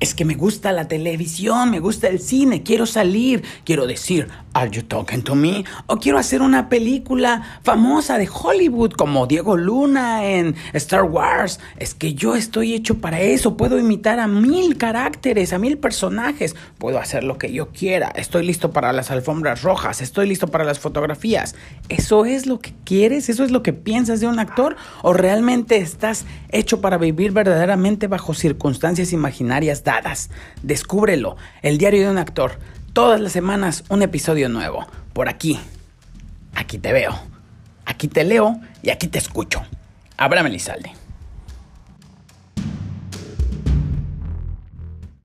Es que me gusta la televisión, me gusta el cine, quiero salir, quiero decir, ¿Are you talking to me? O quiero hacer una película famosa de Hollywood como Diego Luna en Star Wars. Es que yo estoy hecho para eso, puedo imitar a mil caracteres, a mil personajes, puedo hacer lo que yo quiera, estoy listo para las alfombras rojas, estoy listo para las fotografías. ¿Eso es lo que quieres? ¿Eso es lo que piensas de un actor? ¿O realmente estás hecho para vivir verdaderamente bajo circunstancias imaginarias? Descúbrelo, el diario de un actor. Todas las semanas un episodio nuevo. Por aquí. Aquí te veo. Aquí te leo y aquí te escucho. Abraham Elizalde.